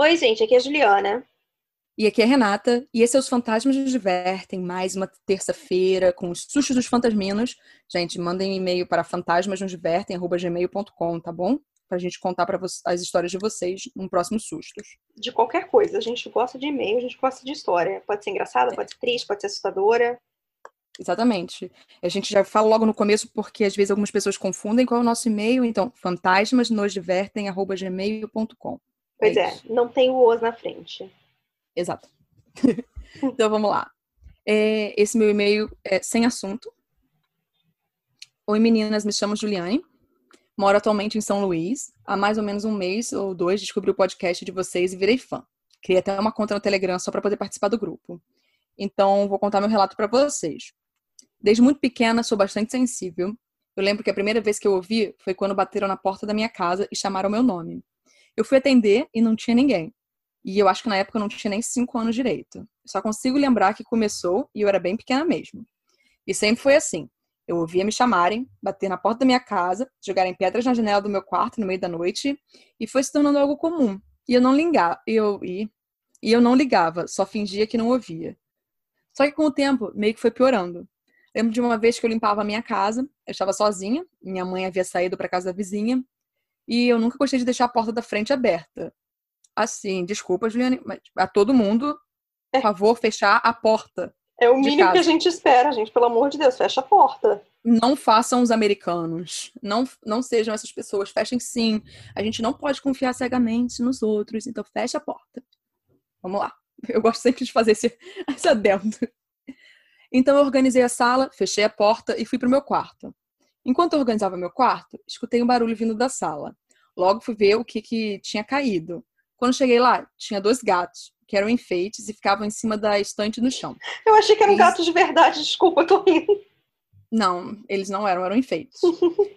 Oi, gente, aqui é a Juliana. E aqui é a Renata, e esse é Os Fantasmas nos Divertem, mais uma terça-feira com os sustos dos fantasminos. Gente, mandem e-mail para fantasmasnosdivertem.gmail.com, tá bom? Pra gente contar para as histórias de vocês num próximo sustos. De qualquer coisa, a gente gosta de e-mail, a gente gosta de história. Pode ser engraçada, pode ser triste, pode ser assustadora. Exatamente. A gente já fala logo no começo, porque às vezes algumas pessoas confundem qual é o nosso e-mail, então fantasmasnosdivertem.gmail.com. Pois é, é não tem o os na frente. Exato. então vamos lá. É, esse meu e-mail é sem assunto. Oi meninas, me chamo Juliane. Moro atualmente em São Luís. Há mais ou menos um mês ou dois descobri o podcast de vocês e virei fã. Criei até uma conta no Telegram só para poder participar do grupo. Então vou contar meu relato para vocês. Desde muito pequena sou bastante sensível. Eu lembro que a primeira vez que eu ouvi foi quando bateram na porta da minha casa e chamaram meu nome. Eu fui atender e não tinha ninguém. E eu acho que na época eu não tinha nem cinco anos direito. Só consigo lembrar que começou e eu era bem pequena mesmo. E sempre foi assim. Eu ouvia me chamarem, bater na porta da minha casa, jogarem pedras na janela do meu quarto no meio da noite, e foi se tornando algo comum. E eu não ligava, eu, e, e eu não ligava, só fingia que não ouvia. Só que com o tempo, meio que foi piorando. Lembro de uma vez que eu limpava a minha casa, eu estava sozinha, minha mãe havia saído para casa da vizinha, e eu nunca gostei de deixar a porta da frente aberta. Assim, desculpa, Juliane, mas a todo mundo, por é. favor, fechar a porta. É o mínimo que a gente espera, gente. Pelo amor de Deus, fecha a porta. Não façam os americanos. Não, não sejam essas pessoas. Fechem sim. A gente não pode confiar cegamente nos outros. Então, fecha a porta. Vamos lá. Eu gosto sempre de fazer esse, esse adendo. Então, eu organizei a sala, fechei a porta e fui para o meu quarto. Enquanto eu organizava meu quarto, escutei um barulho vindo da sala. Logo fui ver o que, que tinha caído. Quando cheguei lá, tinha dois gatos, que eram enfeites e ficavam em cima da estante no chão. Eu achei que eram eles... gatos de verdade, desculpa, eu tô rindo. Não, eles não eram, eram enfeites.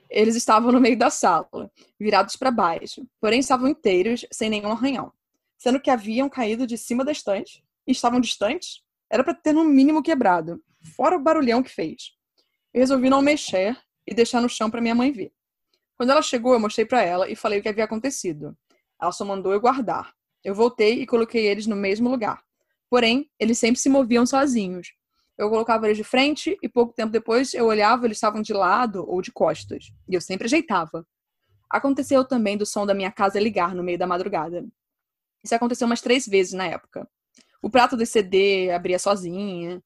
eles estavam no meio da sala, virados para baixo, porém estavam inteiros, sem nenhum arranhão. Sendo que haviam caído de cima da estante e estavam distantes, era para ter no mínimo quebrado, fora o barulhão que fez. Eu resolvi não mexer e deixar no chão para minha mãe ver. Quando ela chegou, eu mostrei para ela e falei o que havia acontecido. Ela só mandou eu guardar. Eu voltei e coloquei eles no mesmo lugar. Porém, eles sempre se moviam sozinhos. Eu colocava eles de frente e pouco tempo depois eu olhava, eles estavam de lado ou de costas. E eu sempre ajeitava. Aconteceu também do som da minha casa ligar no meio da madrugada. Isso aconteceu umas três vezes na época. O prato do CD abria sozinha.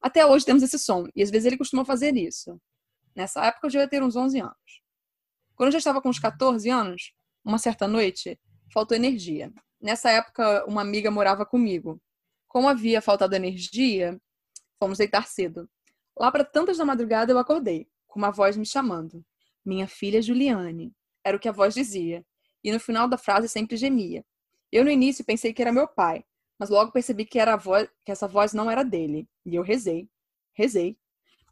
Até hoje temos esse som, e às vezes ele costuma fazer isso. Nessa época eu devia ter uns 11 anos. Quando eu já estava com uns 14 anos, uma certa noite, faltou energia. Nessa época, uma amiga morava comigo. Como havia faltado energia, fomos deitar cedo. Lá para tantas da madrugada eu acordei, com uma voz me chamando. Minha filha Juliane. Era o que a voz dizia. E no final da frase sempre gemia. Eu no início pensei que era meu pai, mas logo percebi que era voz, que essa voz não era dele. E eu rezei, rezei,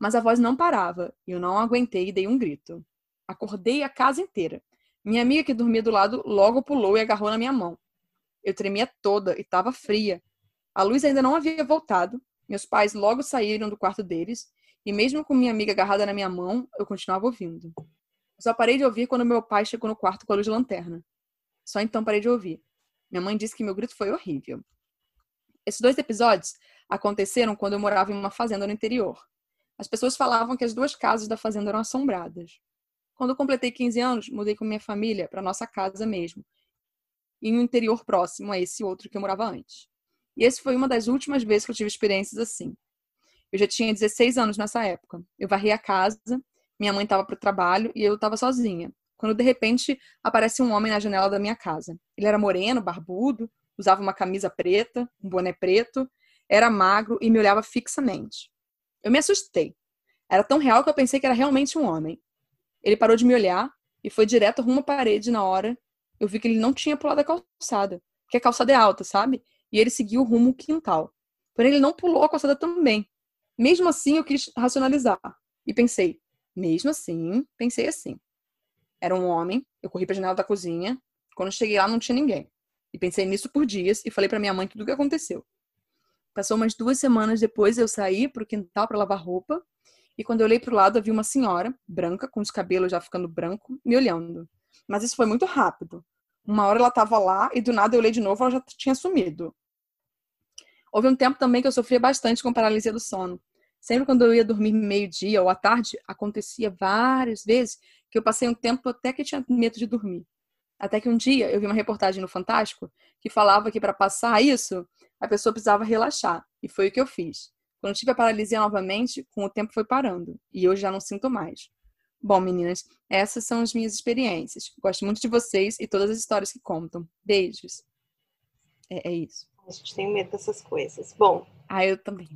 mas a voz não parava e eu não aguentei e dei um grito. Acordei a casa inteira. Minha amiga que dormia do lado logo pulou e agarrou na minha mão. Eu tremia toda e estava fria. A luz ainda não havia voltado. Meus pais logo saíram do quarto deles e mesmo com minha amiga agarrada na minha mão, eu continuava ouvindo. Só parei de ouvir quando meu pai chegou no quarto com a luz de lanterna. Só então parei de ouvir. Minha mãe disse que meu grito foi horrível. Esses dois episódios aconteceram quando eu morava em uma fazenda no interior. As pessoas falavam que as duas casas da fazenda eram assombradas. Quando completei 15 anos, mudei com minha família para nossa casa mesmo, em um interior próximo a esse outro que eu morava antes. E esse foi uma das últimas vezes que eu tive experiências assim. Eu já tinha 16 anos nessa época. Eu varri a casa, minha mãe estava para o trabalho e eu estava sozinha. Quando de repente aparece um homem na janela da minha casa. Ele era moreno, barbudo, usava uma camisa preta, um boné preto, era magro e me olhava fixamente. Eu me assustei. Era tão real que eu pensei que era realmente um homem. Ele parou de me olhar e foi direto rumo à parede na hora. Eu vi que ele não tinha pulado a calçada, porque a calçada é alta, sabe? E ele seguiu rumo quintal. Porém, ele não pulou a calçada também. Mesmo assim, eu quis racionalizar. E pensei, mesmo assim, pensei assim. Era um homem, eu corri para a janela da cozinha. Quando cheguei lá, não tinha ninguém. E pensei nisso por dias e falei para minha mãe tudo o que aconteceu. Passou umas duas semanas depois, eu saí para o quintal para lavar roupa e quando eu olhei para o lado, havia uma senhora, branca, com os cabelos já ficando branco, me olhando. Mas isso foi muito rápido. Uma hora ela estava lá e do nada eu olhei de novo, ela já tinha sumido. Houve um tempo também que eu sofria bastante com paralisia do sono. Sempre quando eu ia dormir meio-dia ou à tarde, acontecia várias vezes que eu passei um tempo até que tinha medo de dormir. Até que um dia eu vi uma reportagem no Fantástico que falava que para passar isso, a pessoa precisava relaxar. E foi o que eu fiz. Quando tive a paralisia novamente, com o tempo foi parando. E hoje já não sinto mais. Bom, meninas, essas são as minhas experiências. Gosto muito de vocês e todas as histórias que contam. Beijos. É, é isso. A gente tem medo dessas coisas. Bom. Ah, eu também.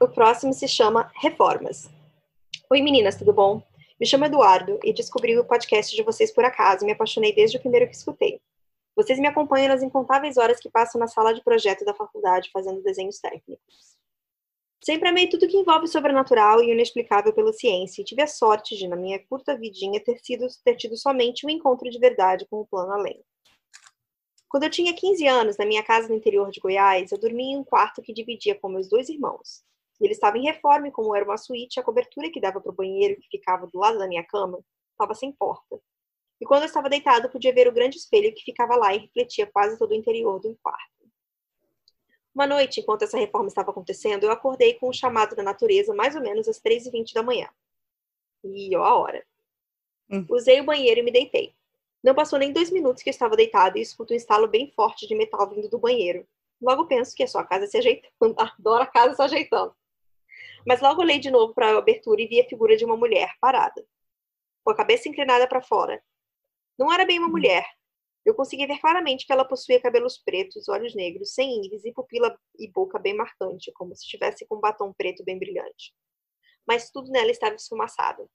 O próximo se chama Reformas. Oi, meninas, tudo bom? Me chamo Eduardo e descobri o podcast de vocês por acaso me apaixonei desde o primeiro que escutei. Vocês me acompanham nas incontáveis horas que passam na sala de projeto da faculdade fazendo desenhos técnicos. Sempre amei tudo que envolve o sobrenatural e o inexplicável pela ciência, e tive a sorte de, na minha curta vidinha, ter, sido, ter tido somente um encontro de verdade com o plano além. Quando eu tinha 15 anos, na minha casa no interior de Goiás, eu dormia em um quarto que dividia com meus dois irmãos. Ele estava em reforma, e como era uma suíte, a cobertura que dava para o banheiro, que ficava do lado da minha cama, estava sem porta. E quando eu estava deitado, podia ver o grande espelho que ficava lá e refletia quase todo o interior do quarto. Uma noite, enquanto essa reforma estava acontecendo, eu acordei com o um chamado da natureza mais ou menos às 3h20 da manhã. E ó a hora. Hum. Usei o banheiro e me deitei. Não passou nem dois minutos que eu estava deitado e escuto um estalo bem forte de metal vindo do banheiro. Logo penso que é só a casa se ajeitando. Adoro a casa se ajeitando. Mas logo olhei de novo para a abertura e vi a figura de uma mulher parada, com a cabeça inclinada para fora. Não era bem uma hum. mulher, eu conseguia ver claramente que ela possuía cabelos pretos, olhos negros, sem íris e pupila e boca bem marcante, como se estivesse com um batom preto bem brilhante. Mas tudo nela estava esfumaçado,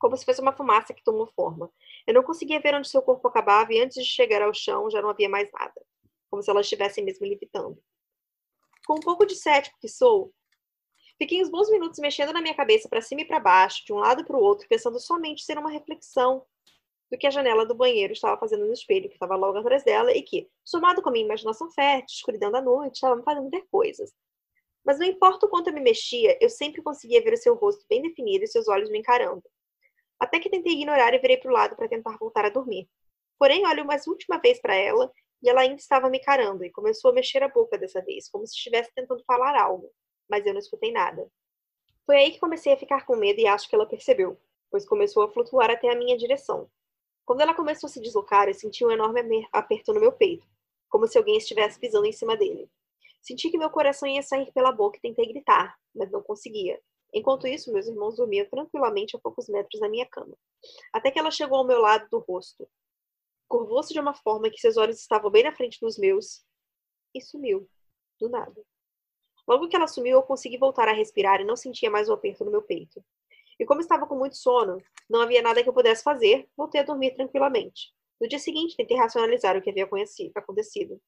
como se fosse uma fumaça que tomou forma. Eu não conseguia ver onde seu corpo acabava e antes de chegar ao chão já não havia mais nada, como se ela estivesse mesmo levitando. Com um pouco de cético que sou, fiquei uns bons minutos mexendo na minha cabeça para cima e para baixo, de um lado para o outro, pensando somente ser uma reflexão do que a janela do banheiro estava fazendo no espelho, que estava logo atrás dela, e que, somado com a minha imaginação fértil, escuridão da noite, estava me fazendo ver coisas. Mas não importa o quanto eu me mexia, eu sempre conseguia ver o seu rosto bem definido e seus olhos me encarando. Até que tentei ignorar e virei para o lado para tentar voltar a dormir. Porém, olho mais última vez para ela e ela ainda estava me encarando e começou a mexer a boca dessa vez, como se estivesse tentando falar algo, mas eu não escutei nada. Foi aí que comecei a ficar com medo e acho que ela percebeu, pois começou a flutuar até a minha direção. Quando ela começou a se deslocar, eu senti um enorme aperto no meu peito, como se alguém estivesse pisando em cima dele. Senti que meu coração ia sair pela boca e tentei gritar, mas não conseguia. Enquanto isso, meus irmãos dormiam tranquilamente a poucos metros da minha cama. Até que ela chegou ao meu lado do rosto. Curvou-se de uma forma que seus olhos estavam bem na frente dos meus e sumiu, do nada. Logo que ela sumiu, eu consegui voltar a respirar e não sentia mais o aperto no meu peito. E como estava com muito sono, não havia nada que eu pudesse fazer, voltei a dormir tranquilamente. No dia seguinte, tentei racionalizar o que havia acontecido.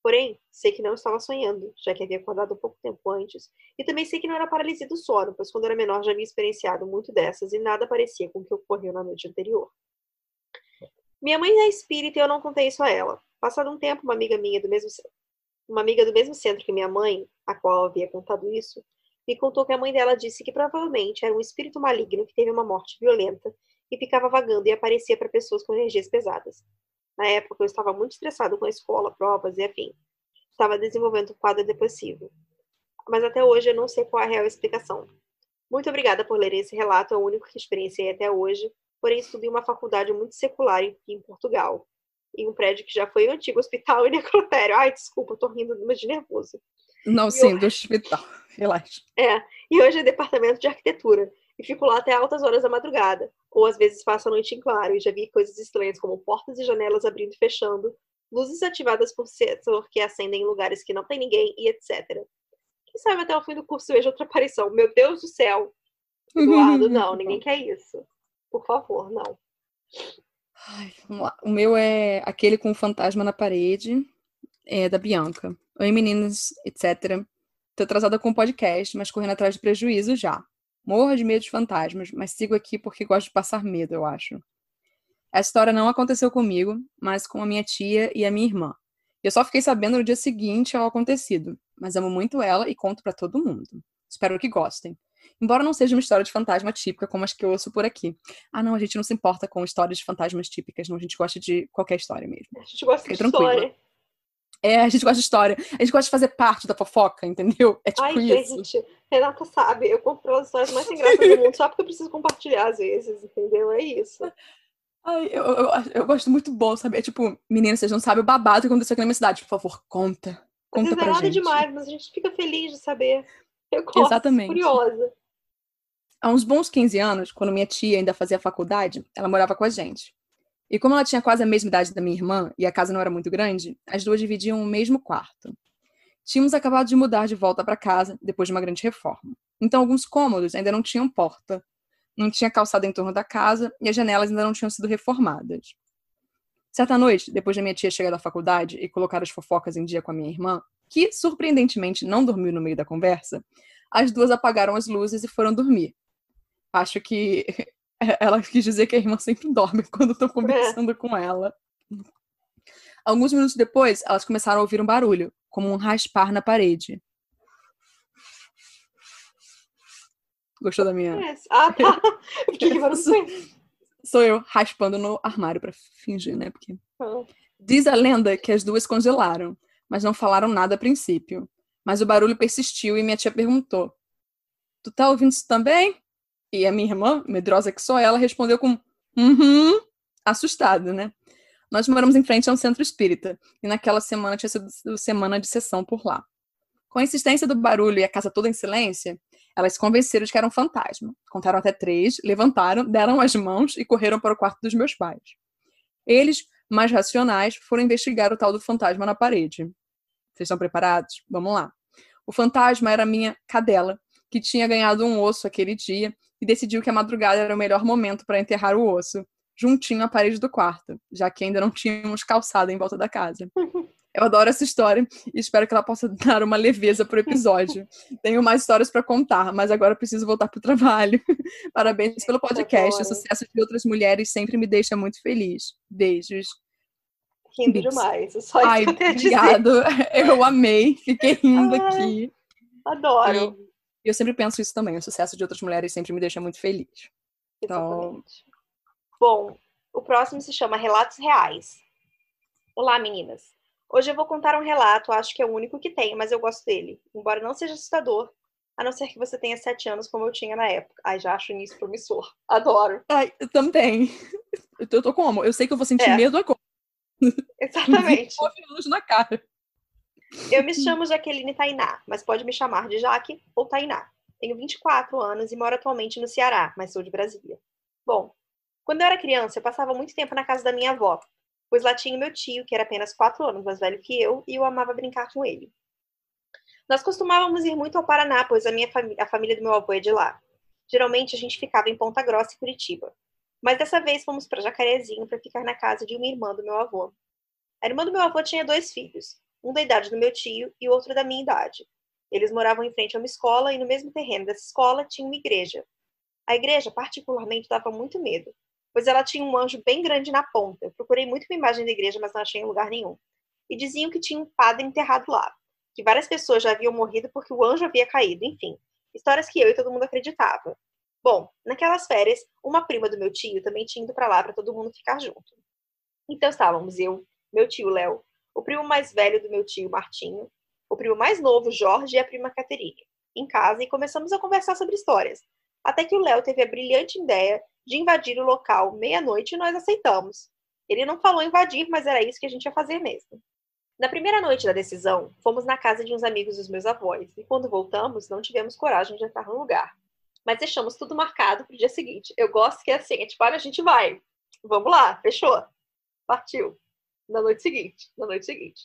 Porém, sei que não estava sonhando, já que havia acordado pouco tempo antes, e também sei que não era paralisia do sono, pois quando era menor já havia experienciado muito dessas e nada parecia com o que ocorreu na noite anterior. Minha mãe é espírita e eu não contei isso a ela. Passado um tempo, uma amiga minha do mesmo uma amiga do mesmo centro que minha mãe, a qual havia contado isso, me contou que a mãe dela disse que provavelmente era um espírito maligno que teve uma morte violenta e ficava vagando e aparecia para pessoas com energias pesadas. Na época, eu estava muito estressado com a escola, provas e afim. Estava desenvolvendo um quadro depressivo. Mas até hoje eu não sei qual é a real explicação. Muito obrigada por ler esse relato, é o único que experienciei até hoje, porém estudo em uma faculdade muito secular em Portugal, em um prédio que já foi um antigo hospital e necrotério. Ai, desculpa, eu tô rindo de nervoso. Não, e sim, eu... do hospital. Relaxa. É, e hoje é departamento de arquitetura. E fico lá até altas horas da madrugada. Ou às vezes passo a noite em claro e já vi coisas estranhas, como portas e janelas abrindo e fechando, luzes ativadas por setor que acendem em lugares que não tem ninguém e etc. Quem sabe até o fim do curso veja outra aparição. Meu Deus do céu! Eduardo, não, ninguém quer isso. Por favor, não. Ai. O meu é aquele com o fantasma na parede, é da Bianca. Oi, meninas, etc. Tô atrasada com o podcast, mas correndo atrás de prejuízo já. Morro de medo de fantasmas, mas sigo aqui porque gosto de passar medo, eu acho. Essa história não aconteceu comigo, mas com a minha tia e a minha irmã. Eu só fiquei sabendo no dia seguinte ao acontecido, mas amo muito ela e conto para todo mundo. Espero que gostem. Embora não seja uma história de fantasma típica como as que eu ouço por aqui. Ah, não, a gente não se importa com histórias de fantasmas típicas, não. A gente gosta de qualquer história mesmo. A gente gosta de tranquilo. história. É, a gente gosta de história. A gente gosta de fazer parte da fofoca, entendeu? É tipo Ai, isso. gente, Renata sabe, eu compro as histórias mais engraçadas do mundo só porque eu preciso compartilhar às vezes, entendeu? É isso. Ai, eu, eu, eu gosto muito bom, sabe? É tipo, meninas, vocês não sabem o babado que aconteceu aqui na minha cidade. Por favor, conta. Conta pra é nada gente. demais, mas a gente fica feliz de saber. Eu gosto, Exatamente. curiosa. Há uns bons 15 anos, quando minha tia ainda fazia faculdade, ela morava com a gente. E como ela tinha quase a mesma idade da minha irmã e a casa não era muito grande, as duas dividiam o mesmo quarto. Tínhamos acabado de mudar de volta para casa depois de uma grande reforma. Então alguns cômodos ainda não tinham porta, não tinha calçada em torno da casa e as janelas ainda não tinham sido reformadas. Certa noite, depois da minha tia chegar da faculdade e colocar as fofocas em dia com a minha irmã, que surpreendentemente não dormiu no meio da conversa, as duas apagaram as luzes e foram dormir. Acho que ela quis dizer que a irmã sempre dorme quando estou conversando é. com ela. Alguns minutos depois, elas começaram a ouvir um barulho, como um raspar na parede. Gostou da minha? Ah, tá. que Sou eu raspando no armário para fingir, né? Porque ah. diz a lenda que as duas congelaram, mas não falaram nada a princípio. Mas o barulho persistiu e minha tia perguntou: "Tu tá ouvindo isso também?" E a minha irmã, medrosa que só ela, respondeu com uhum, assustada, né? Nós moramos em frente a um centro espírita, e naquela semana tinha sido semana de sessão por lá. Com a insistência do barulho e a casa toda em silêncio, elas se convenceram de que era um fantasma. Contaram até três, levantaram, deram as mãos e correram para o quarto dos meus pais. Eles, mais racionais, foram investigar o tal do fantasma na parede. Vocês estão preparados? Vamos lá. O fantasma era minha cadela, que tinha ganhado um osso aquele dia e decidiu que a madrugada era o melhor momento para enterrar o osso, juntinho à parede do quarto, já que ainda não tínhamos calçada em volta da casa. Eu adoro essa história e espero que ela possa dar uma leveza para o episódio. Tenho mais histórias para contar, mas agora preciso voltar para o trabalho. Parabéns pelo podcast. O sucesso de outras mulheres sempre me deixa muito feliz. Beijos. Rindo demais. Só Ai, obrigado. Eu amei. Fiquei rindo Ai, aqui. Adoro. E e eu sempre penso isso também. O sucesso de outras mulheres sempre me deixa muito feliz. Então... Bom, o próximo se chama Relatos Reais. Olá, meninas. Hoje eu vou contar um relato, acho que é o único que tenho, mas eu gosto dele. Embora não seja assustador, a não ser que você tenha sete anos, como eu tinha na época. Ai, já acho nisso promissor. Adoro. Ai, eu também. Eu tô como? Eu sei que eu vou sentir é. medo agora. Exatamente. Anos na cara. Eu me chamo Jaqueline Tainá, mas pode me chamar de Jaque ou Tainá. Tenho 24 anos e moro atualmente no Ceará, mas sou de Brasília. Bom, quando eu era criança, eu passava muito tempo na casa da minha avó, pois lá tinha meu tio, que era apenas 4 anos mais velho que eu, e eu amava brincar com ele. Nós costumávamos ir muito ao Paraná, pois a, minha a família do meu avô é de lá. Geralmente a gente ficava em Ponta Grossa e Curitiba. Mas dessa vez fomos para Jacarezinho para ficar na casa de uma irmã do meu avô. A irmã do meu avô tinha dois filhos, um da idade do meu tio e outro da minha idade. Eles moravam em frente a uma escola e no mesmo terreno dessa escola tinha uma igreja. A igreja, particularmente, dava muito medo, pois ela tinha um anjo bem grande na ponta. Eu procurei muito uma imagem da igreja, mas não achei em lugar nenhum. E diziam que tinha um padre enterrado lá, que várias pessoas já haviam morrido porque o anjo havia caído, enfim. Histórias que eu e todo mundo acreditava. Bom, naquelas férias, uma prima do meu tio também tinha ido para lá para todo mundo ficar junto. Então estávamos eu, meu tio Léo, o primo mais velho do meu tio, Martinho, o primo mais novo, Jorge, e a prima Caterine, em casa, e começamos a conversar sobre histórias. Até que o Léo teve a brilhante ideia de invadir o local meia-noite e nós aceitamos. Ele não falou invadir, mas era isso que a gente ia fazer mesmo. Na primeira noite da decisão, fomos na casa de uns amigos dos meus avós, e quando voltamos, não tivemos coragem de entrar no lugar. Mas deixamos tudo marcado para o dia seguinte. Eu gosto que é assim, é tipo, olha, a gente vai. Vamos lá, fechou. Partiu na noite seguinte. Na noite seguinte.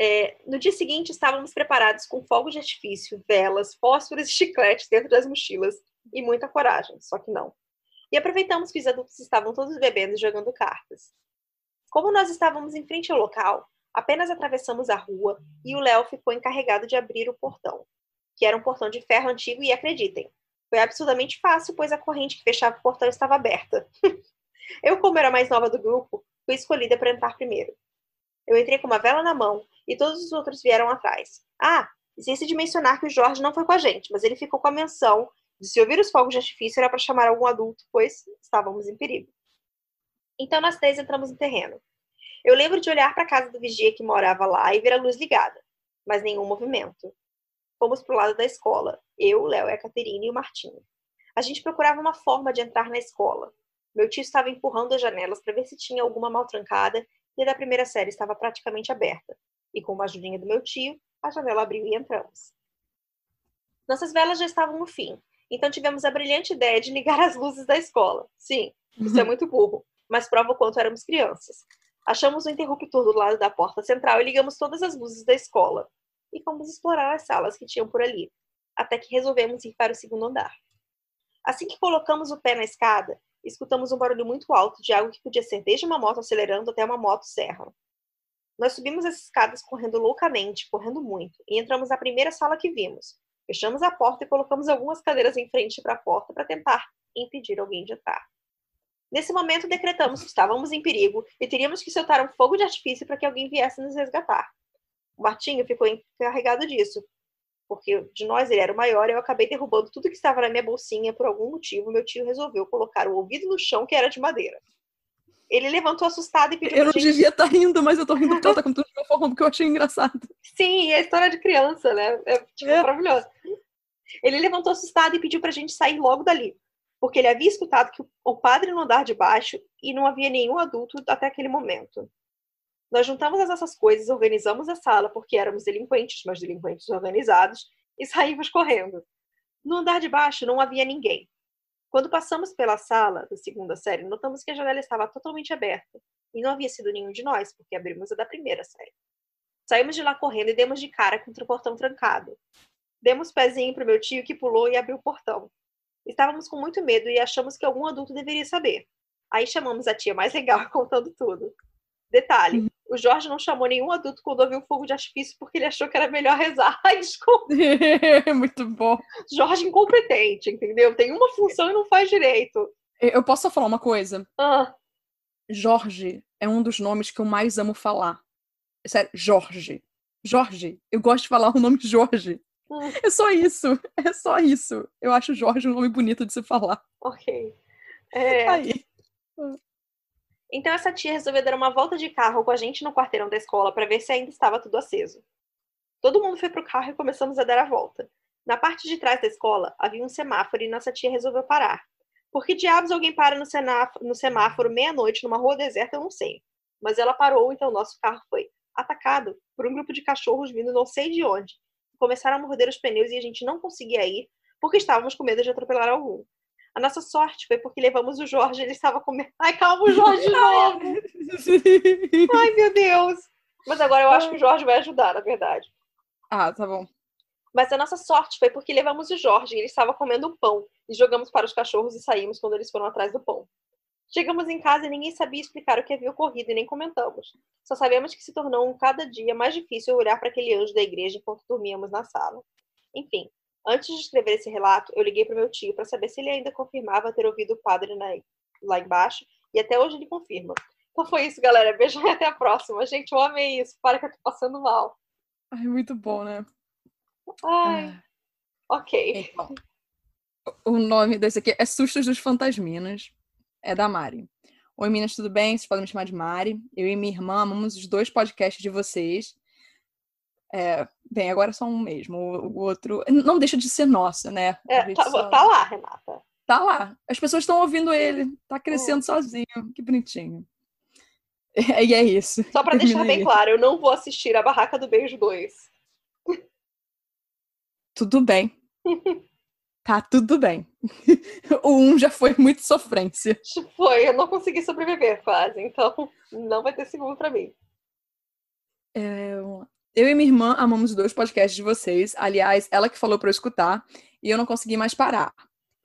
É, no dia seguinte, estávamos preparados com fogos de artifício, velas, fósforos e chicletes dentro das mochilas e muita coragem, só que não. E aproveitamos que os adultos estavam todos bebendo e jogando cartas. Como nós estávamos em frente ao local, apenas atravessamos a rua e o Léo ficou encarregado de abrir o portão, que era um portão de ferro antigo e acreditem, foi absurdamente fácil, pois a corrente que fechava o portão estava aberta. Eu, como era mais nova do grupo, fui escolhida para entrar primeiro. Eu entrei com uma vela na mão e todos os outros vieram atrás. Ah, Esqueci de mencionar que o Jorge não foi com a gente, mas ele ficou com a menção de se ouvir os fogos de artifício era para chamar algum adulto, pois estávamos em perigo. Então nós três entramos no terreno. Eu lembro de olhar para a casa do vigia que morava lá e ver a luz ligada, mas nenhum movimento. Fomos para o lado da escola, eu, Léo, a Caterina e o Martinho. A gente procurava uma forma de entrar na escola. Meu tio estava empurrando as janelas para ver se tinha alguma mal trancada e a da primeira série estava praticamente aberta. E com uma ajudinha do meu tio, a janela abriu e entramos. Nossas velas já estavam no fim, então tivemos a brilhante ideia de ligar as luzes da escola. Sim, isso é muito burro, mas prova o quanto éramos crianças. Achamos o interruptor do lado da porta central e ligamos todas as luzes da escola. E fomos explorar as salas que tinham por ali, até que resolvemos ir para o segundo andar. Assim que colocamos o pé na escada, escutamos um barulho muito alto de algo que podia ser desde uma moto acelerando até uma moto serra. Nós subimos as escadas correndo loucamente, correndo muito, e entramos na primeira sala que vimos. Fechamos a porta e colocamos algumas cadeiras em frente para a porta para tentar impedir alguém de entrar. Nesse momento, decretamos que estávamos em perigo e teríamos que soltar um fogo de artifício para que alguém viesse nos resgatar. O Martinho ficou encarregado disso, porque de nós ele era o maior eu acabei derrubando tudo que estava na minha bolsinha por algum motivo. Meu tio resolveu colocar o ouvido no chão, que era de madeira. Ele levantou assustado e pediu Eu não gente... devia estar tá rindo, mas eu tô rindo porque ela tá contando de uma forma porque eu achei engraçado. Sim, é história de criança, né? É tipo, é. maravilhoso. Ele levantou assustado e pediu pra gente sair logo dali porque ele havia escutado que o padre no andar de baixo e não havia nenhum adulto até aquele momento. Nós juntamos as nossas coisas, organizamos a sala, porque éramos delinquentes, mas delinquentes organizados, e saímos correndo. No andar de baixo não havia ninguém. Quando passamos pela sala da segunda série, notamos que a janela estava totalmente aberta, e não havia sido nenhum de nós, porque abrimos a da primeira série. Saímos de lá correndo e demos de cara contra o portão trancado. Demos pezinho para o meu tio que pulou e abriu o portão. Estávamos com muito medo e achamos que algum adulto deveria saber. Aí chamamos a tia mais legal contando tudo. Detalhe, o Jorge não chamou nenhum adulto quando ouviu o fogo de artifício porque ele achou que era melhor rezar. Ai, desculpa. muito bom. Jorge incompetente, entendeu? Tem uma função e não faz direito. Eu posso só falar uma coisa? Ah. Jorge é um dos nomes que eu mais amo falar. Sério, Jorge. Jorge. Eu gosto de falar o nome Jorge. É só isso. É só isso. Eu acho Jorge um nome bonito de se falar. Ok. É... Aí. Então essa tia resolveu dar uma volta de carro com a gente no quarteirão da escola para ver se ainda estava tudo aceso. Todo mundo foi pro carro e começamos a dar a volta. Na parte de trás da escola havia um semáforo e nossa tia resolveu parar. Por que diabos alguém para no, no semáforo meia-noite numa rua deserta, eu não sei. Mas ela parou, então nosso carro foi atacado por um grupo de cachorros vindo não sei de onde começaram a morder os pneus e a gente não conseguia ir porque estávamos com medo de atropelar algum. A nossa sorte foi porque levamos o Jorge, ele estava com medo. Ai, calma, o Jorge de novo! Ai, meu Deus! Mas agora eu acho que o Jorge vai ajudar, na verdade. Ah, tá bom. Mas a nossa sorte foi porque levamos o Jorge, ele estava comendo um pão, e jogamos para os cachorros e saímos quando eles foram atrás do pão. Chegamos em casa e ninguém sabia explicar o que havia ocorrido e nem comentamos. Só sabemos que se tornou um cada dia mais difícil olhar para aquele anjo da igreja enquanto dormíamos na sala. Enfim, antes de escrever esse relato, eu liguei para meu tio para saber se ele ainda confirmava ter ouvido o padre na... lá embaixo, e até hoje ele confirma. Então foi isso, galera. Beijo e até a próxima. Gente, eu amei isso. Para que eu tô passando mal. Ai, muito bom, né? Ai. Ah. Ok. Então, o nome desse aqui é Sustos dos Fantasminas é da Mari. Oi, meninas, tudo bem? Vocês podem me chamar de Mari. Eu e minha irmã amamos os dois podcasts de vocês. É, bem, agora só um mesmo. O, o, outro. Não deixa de ser nosso, né? É, tá, só... tá, lá, Renata. Tá lá. As pessoas estão ouvindo ele. Tá crescendo é. sozinho. Que bonitinho. E é isso. Só para deixar bem claro, eu não vou assistir a Barraca do Beijo 2. Tudo bem. Tá tudo bem. o 1 um já foi muito sofrência. Foi, eu não consegui sobreviver quase, então não vai ter segundo para mim. É, eu e minha irmã amamos dois podcasts de vocês. Aliás, ela que falou para eu escutar e eu não consegui mais parar.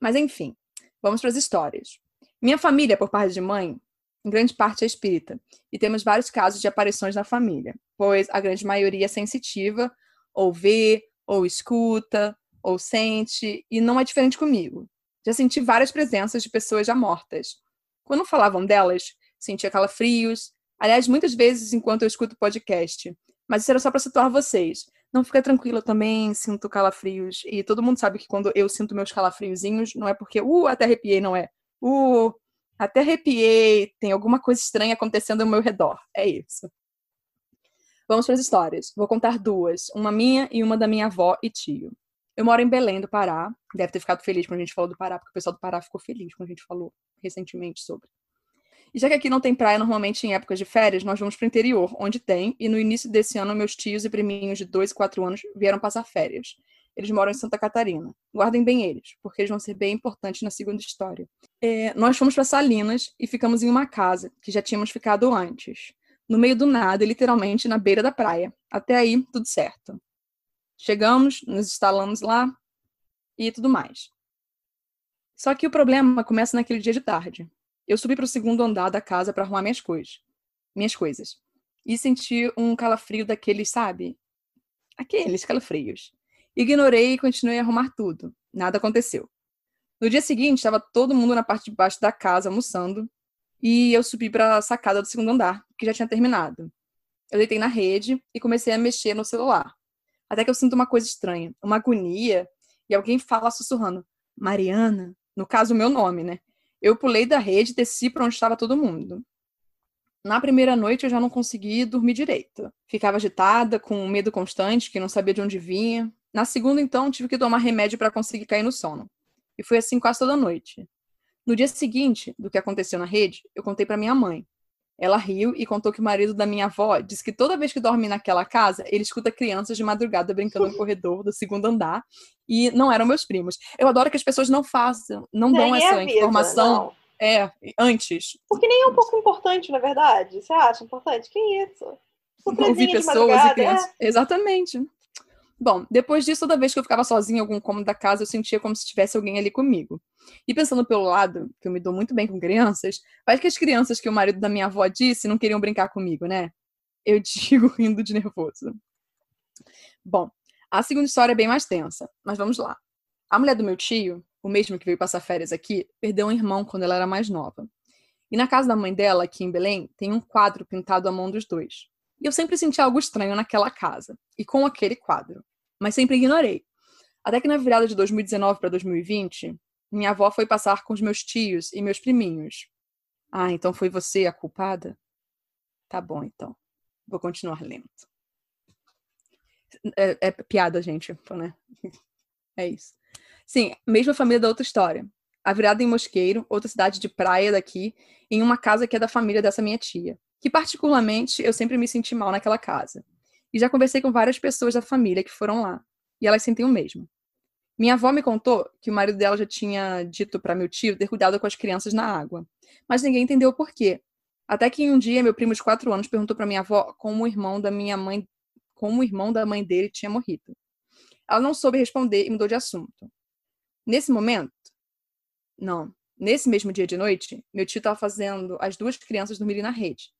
Mas enfim, vamos para as histórias. Minha família, por parte de mãe, em grande parte é espírita, e temos vários casos de aparições na família, pois a grande maioria é sensitiva, ou vê, ou escuta, ou sente, e não é diferente comigo. Já senti várias presenças de pessoas já mortas. Quando falavam delas, sentia calafrios, aliás, muitas vezes enquanto eu escuto podcast. Mas isso era só para situar vocês. Não, fica tranquila, eu também sinto calafrios. E todo mundo sabe que quando eu sinto meus calafriozinhos, não é porque, uh, até arrepiei, não é. Uh, até arrepiei, tem alguma coisa estranha acontecendo ao meu redor. É isso. Vamos para as histórias. Vou contar duas, uma minha e uma da minha avó e tio. Eu moro em Belém do Pará. Deve ter ficado feliz quando a gente falou do Pará, porque o pessoal do Pará ficou feliz quando a gente falou recentemente sobre. E já que aqui não tem praia normalmente em épocas de férias, nós vamos para o interior, onde tem, e no início desse ano meus tios e priminhos de 2 e 4 anos vieram passar férias. Eles moram em Santa Catarina. Guardem bem eles, porque eles vão ser bem importantes na segunda história. É, nós fomos para Salinas e ficamos em uma casa que já tínhamos ficado antes. No meio do nada, literalmente na beira da praia. Até aí, tudo certo. Chegamos, nos instalamos lá e tudo mais. Só que o problema começa naquele dia de tarde. Eu subi para o segundo andar da casa para arrumar minhas coisas. Minhas coisas. E senti um calafrio daqueles, sabe? Aqueles calafrios. Ignorei e continuei a arrumar tudo. Nada aconteceu. No dia seguinte, estava todo mundo na parte de baixo da casa almoçando e eu subi para a sacada do segundo andar, que já tinha terminado. Eu deitei na rede e comecei a mexer no celular. Até que eu sinto uma coisa estranha, uma agonia, e alguém fala sussurrando: Mariana, no caso, o meu nome, né? Eu pulei da rede e desci para onde estava todo mundo. Na primeira noite eu já não consegui dormir direito. Ficava agitada, com um medo constante, que não sabia de onde vinha. Na segunda, então, tive que tomar remédio para conseguir cair no sono. E foi assim quase toda noite. No dia seguinte, do que aconteceu na rede, eu contei para minha mãe. Ela riu e contou que o marido da minha avó disse que toda vez que dorme naquela casa, ele escuta crianças de madrugada brincando no corredor do segundo andar e não eram meus primos. Eu adoro que as pessoas não façam, não dão nem essa informação não. é antes. Porque nem é um pouco importante, na verdade. Você acha importante? Que isso? Ouvir pessoas e crianças. É. Exatamente. Bom, depois disso, toda vez que eu ficava sozinha em algum cômodo da casa, eu sentia como se tivesse alguém ali comigo. E pensando pelo lado, que eu me dou muito bem com crianças, vai que as crianças que o marido da minha avó disse não queriam brincar comigo, né? Eu digo rindo de nervoso. Bom, a segunda história é bem mais tensa, mas vamos lá. A mulher do meu tio, o mesmo que veio passar férias aqui, perdeu um irmão quando ela era mais nova. E na casa da mãe dela, aqui em Belém, tem um quadro pintado à mão dos dois. E eu sempre senti algo estranho naquela casa e com aquele quadro, mas sempre ignorei. Até que na virada de 2019 para 2020, minha avó foi passar com os meus tios e meus priminhos. Ah, então foi você a culpada? Tá bom, então. Vou continuar lendo. É, é piada, gente, né? É isso. Sim, mesma família da outra história. A virada em Mosqueiro, outra cidade de praia daqui, em uma casa que é da família dessa minha tia que particularmente eu sempre me senti mal naquela casa. E já conversei com várias pessoas da família que foram lá, e elas sentem o mesmo. Minha avó me contou que o marido dela já tinha dito para meu tio ter cuidado com as crianças na água, mas ninguém entendeu o porquê. Até que um dia meu primo de quatro anos perguntou para minha avó como o irmão da minha mãe, como o irmão da mãe dele tinha morrido. Ela não soube responder e mudou de assunto. Nesse momento, não, nesse mesmo dia de noite, meu tio estava fazendo as duas crianças dormirem na rede.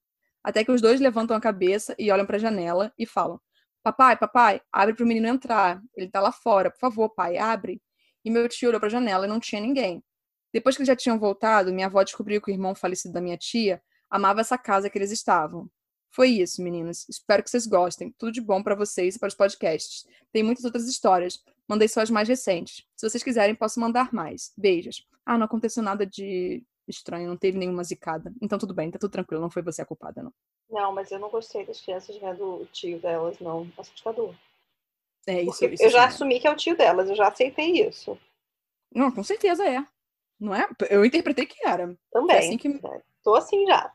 Até que os dois levantam a cabeça e olham para a janela e falam: Papai, papai, abre para o menino entrar. Ele está lá fora. Por favor, pai, abre. E meu tio olhou para a janela e não tinha ninguém. Depois que já tinham voltado, minha avó descobriu que o irmão falecido da minha tia amava essa casa que eles estavam. Foi isso, meninas. Espero que vocês gostem. Tudo de bom para vocês e para os podcasts. Tem muitas outras histórias. Mandei só as mais recentes. Se vocês quiserem, posso mandar mais. Beijos. Ah, não aconteceu nada de estranho, não teve nenhuma zicada. Então tudo bem, tá tudo tranquilo, não foi você a culpada, não. Não, mas eu não gostei das crianças vendo o tio delas, não. Assustador. É isso. isso eu já é. assumi que é o tio delas, eu já aceitei isso. Não, com certeza é. Não é? Eu interpretei que era. Também. Assim que... É, tô assim já.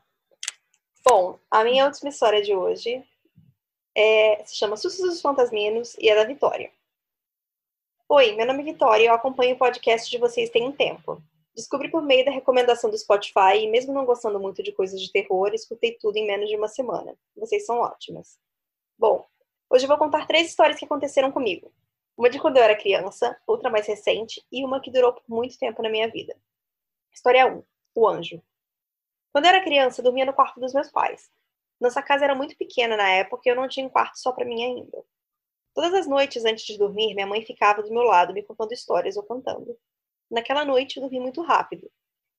Bom, a minha última história de hoje é, se chama Sustos dos Fantasminos e é da Vitória. Oi, meu nome é Vitória e eu acompanho o podcast de vocês tem um tempo. Descobri por meio da recomendação do Spotify e, mesmo não gostando muito de coisas de terror, escutei tudo em menos de uma semana. Vocês são ótimas. Bom, hoje eu vou contar três histórias que aconteceram comigo. Uma de quando eu era criança, outra mais recente e uma que durou por muito tempo na minha vida. História 1. O Anjo. Quando eu era criança, dormia no quarto dos meus pais. Nossa casa era muito pequena na época e eu não tinha um quarto só para mim ainda. Todas as noites antes de dormir, minha mãe ficava do meu lado me contando histórias ou cantando. Naquela noite dormi muito rápido.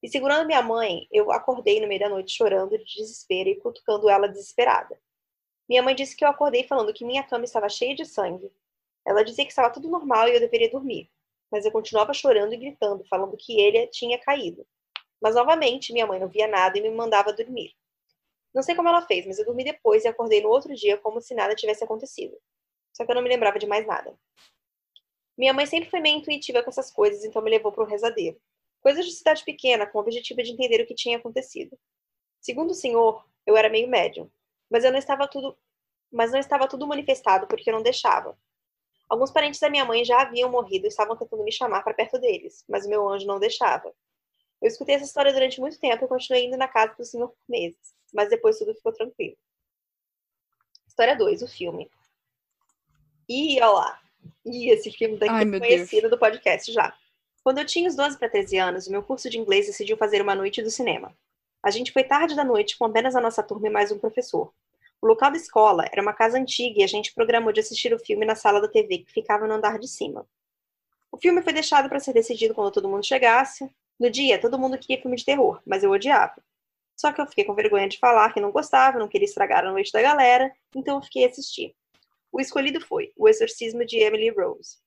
E segurando minha mãe, eu acordei no meio da noite chorando de desespero e cutucando ela desesperada. Minha mãe disse que eu acordei falando que minha cama estava cheia de sangue. Ela dizia que estava tudo normal e eu deveria dormir, mas eu continuava chorando e gritando, falando que ele tinha caído. Mas novamente, minha mãe não via nada e me mandava dormir. Não sei como ela fez, mas eu dormi depois e acordei no outro dia como se nada tivesse acontecido. Só que eu não me lembrava de mais nada. Minha mãe sempre foi meio intuitiva com essas coisas, então me levou para o rezadeiro. Coisas de cidade pequena, com o objetivo de entender o que tinha acontecido. Segundo o senhor, eu era meio médium, mas eu não estava tudo, mas não estava tudo manifestado porque eu não deixava. Alguns parentes da minha mãe já haviam morrido e estavam tentando me chamar para perto deles, mas o meu anjo não deixava. Eu escutei essa história durante muito tempo e continuei indo na casa do senhor por meses, mas depois tudo ficou tranquilo. História 2, o filme. E olha lá. E esse filme daqui Ai, é conhecido Deus. do podcast já. Quando eu tinha uns 12 para 13 anos, o meu curso de inglês decidiu fazer uma noite do cinema. A gente foi tarde da noite com apenas a nossa turma e mais um professor. O local da escola era uma casa antiga e a gente programou de assistir o filme na sala da TV que ficava no andar de cima. O filme foi deixado para ser decidido quando todo mundo chegasse. No dia, todo mundo queria filme de terror, mas eu odiava. Só que eu fiquei com vergonha de falar que não gostava, não queria estragar a noite da galera, então eu fiquei a assistir. O escolhido foi O Exorcismo de Emily Rose.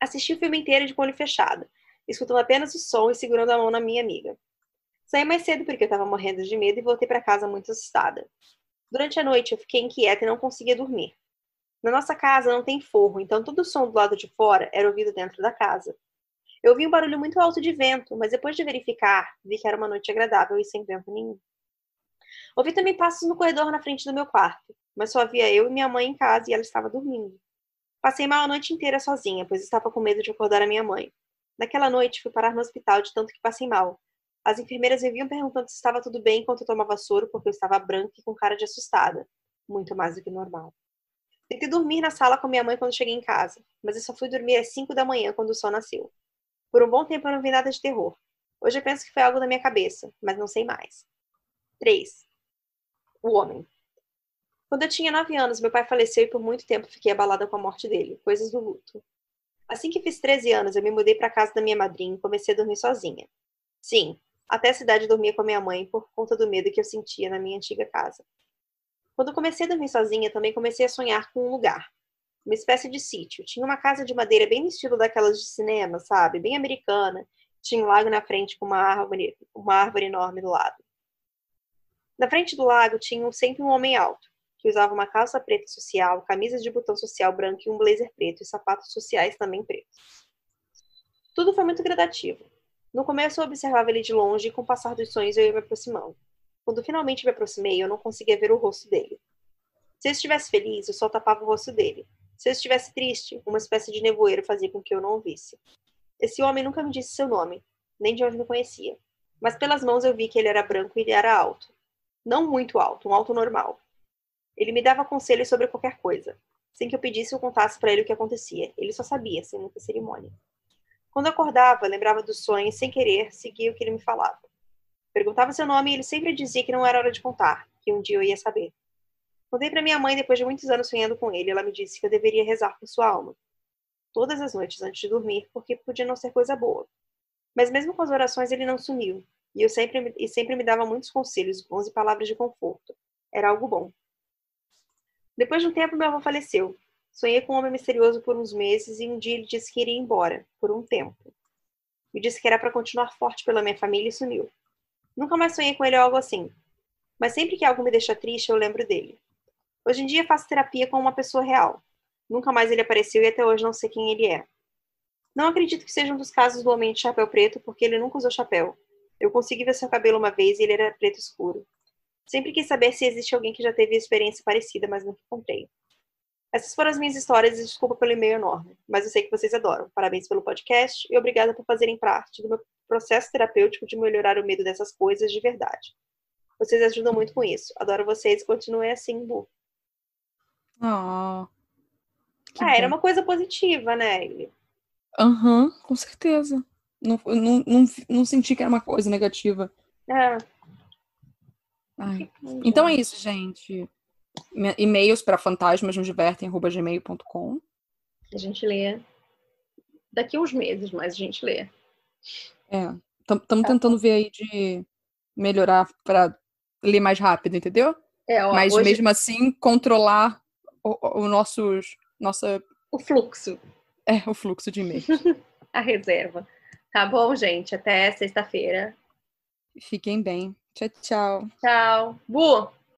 Assisti o filme inteiro de olho fechado, escutando apenas o som e segurando a mão na minha amiga. Saí mais cedo porque eu estava morrendo de medo e voltei para casa muito assustada. Durante a noite eu fiquei inquieta e não conseguia dormir. Na nossa casa não tem forro, então todo o som do lado de fora era ouvido dentro da casa. Eu ouvi um barulho muito alto de vento, mas depois de verificar, vi que era uma noite agradável e sem vento nenhum. Ouvi também passos no corredor na frente do meu quarto, mas só havia eu e minha mãe em casa e ela estava dormindo. Passei mal a noite inteira sozinha, pois estava com medo de acordar a minha mãe. Naquela noite fui parar no hospital de tanto que passei mal, as enfermeiras me vinham perguntando se estava tudo bem enquanto eu tomava soro, porque eu estava branca e com cara de assustada. Muito mais do que normal. Tentei dormir na sala com minha mãe quando cheguei em casa, mas eu só fui dormir às 5 da manhã quando o sol nasceu. Por um bom tempo eu não vi nada de terror. Hoje eu penso que foi algo da minha cabeça, mas não sei mais. 3. O homem. Quando eu tinha 9 anos, meu pai faleceu e por muito tempo fiquei abalada com a morte dele, coisas do luto. Assim que fiz 13 anos, eu me mudei para casa da minha madrinha e comecei a dormir sozinha. Sim, até a cidade dormia com a minha mãe por conta do medo que eu sentia na minha antiga casa. Quando comecei a dormir sozinha, também comecei a sonhar com um lugar. Uma espécie de sítio. Tinha uma casa de madeira bem no estilo daquelas de cinema, sabe? Bem americana. Tinha um lago na frente com uma árvore, uma árvore enorme do lado. Na frente do lago tinha sempre um homem alto, que usava uma calça preta social, camisa de botão social branco e um blazer preto e sapatos sociais também pretos. Tudo foi muito gradativo. No começo eu observava ele de longe e com o passar dos sonhos eu ia me aproximando. Quando finalmente me aproximei, eu não conseguia ver o rosto dele. Se eu estivesse feliz, o sol tapava o rosto dele. Se eu estivesse triste, uma espécie de nevoeiro fazia com que eu não o visse. Esse homem nunca me disse seu nome, nem de onde me conhecia. Mas pelas mãos eu vi que ele era branco e ele era alto. Não muito alto, um alto normal. Ele me dava conselhos sobre qualquer coisa, sem que eu pedisse ou contasse para ele o que acontecia. Ele só sabia, sem muita cerimônia. Quando acordava, lembrava do sonho e, sem querer, seguia o que ele me falava. Perguntava seu nome e ele sempre dizia que não era hora de contar, que um dia eu ia saber. Contei para minha mãe depois de muitos anos sonhando com ele, ela me disse que eu deveria rezar por sua alma. Todas as noites antes de dormir, porque podia não ser coisa boa. Mas mesmo com as orações, ele não sumiu, e eu sempre e sempre me dava muitos conselhos bons e palavras de conforto. Era algo bom. Depois de um tempo, meu avô faleceu, Sonhei com um homem misterioso por uns meses e um dia ele disse que iria embora, por um tempo. Me disse que era para continuar forte pela minha família e sumiu. Nunca mais sonhei com ele ou algo assim. Mas sempre que algo me deixa triste, eu lembro dele. Hoje em dia faço terapia com uma pessoa real. Nunca mais ele apareceu e até hoje não sei quem ele é. Não acredito que seja um dos casos do homem de chapéu preto, porque ele nunca usou chapéu. Eu consegui ver seu cabelo uma vez e ele era preto escuro. Sempre quis saber se existe alguém que já teve experiência parecida, mas nunca encontrei. Essas foram as minhas histórias e desculpa pelo e-mail enorme, mas eu sei que vocês adoram. Parabéns pelo podcast e obrigada por fazerem parte do meu processo terapêutico de melhorar o medo dessas coisas de verdade. Vocês ajudam muito com isso. Adoro vocês e continuem assim, Bu. Oh, ah, era uma coisa positiva, né, Aham, uhum, com certeza. Não, não, não, não senti que era uma coisa negativa. É. Então é isso, gente e-mails para fantasmasnosdivertem.gmail.com. A gente lê daqui uns meses, mas a gente lê. É, estamos é. tentando ver aí de melhorar para ler mais rápido, entendeu? É, ó, Mas hoje- mesmo assim, controlar o, o nossos, nossa, o fluxo, é, o fluxo de e-mails. a reserva. Tá bom, gente? Até sexta-feira. Fiquem bem. Tchau, tchau. Tchau. Bu,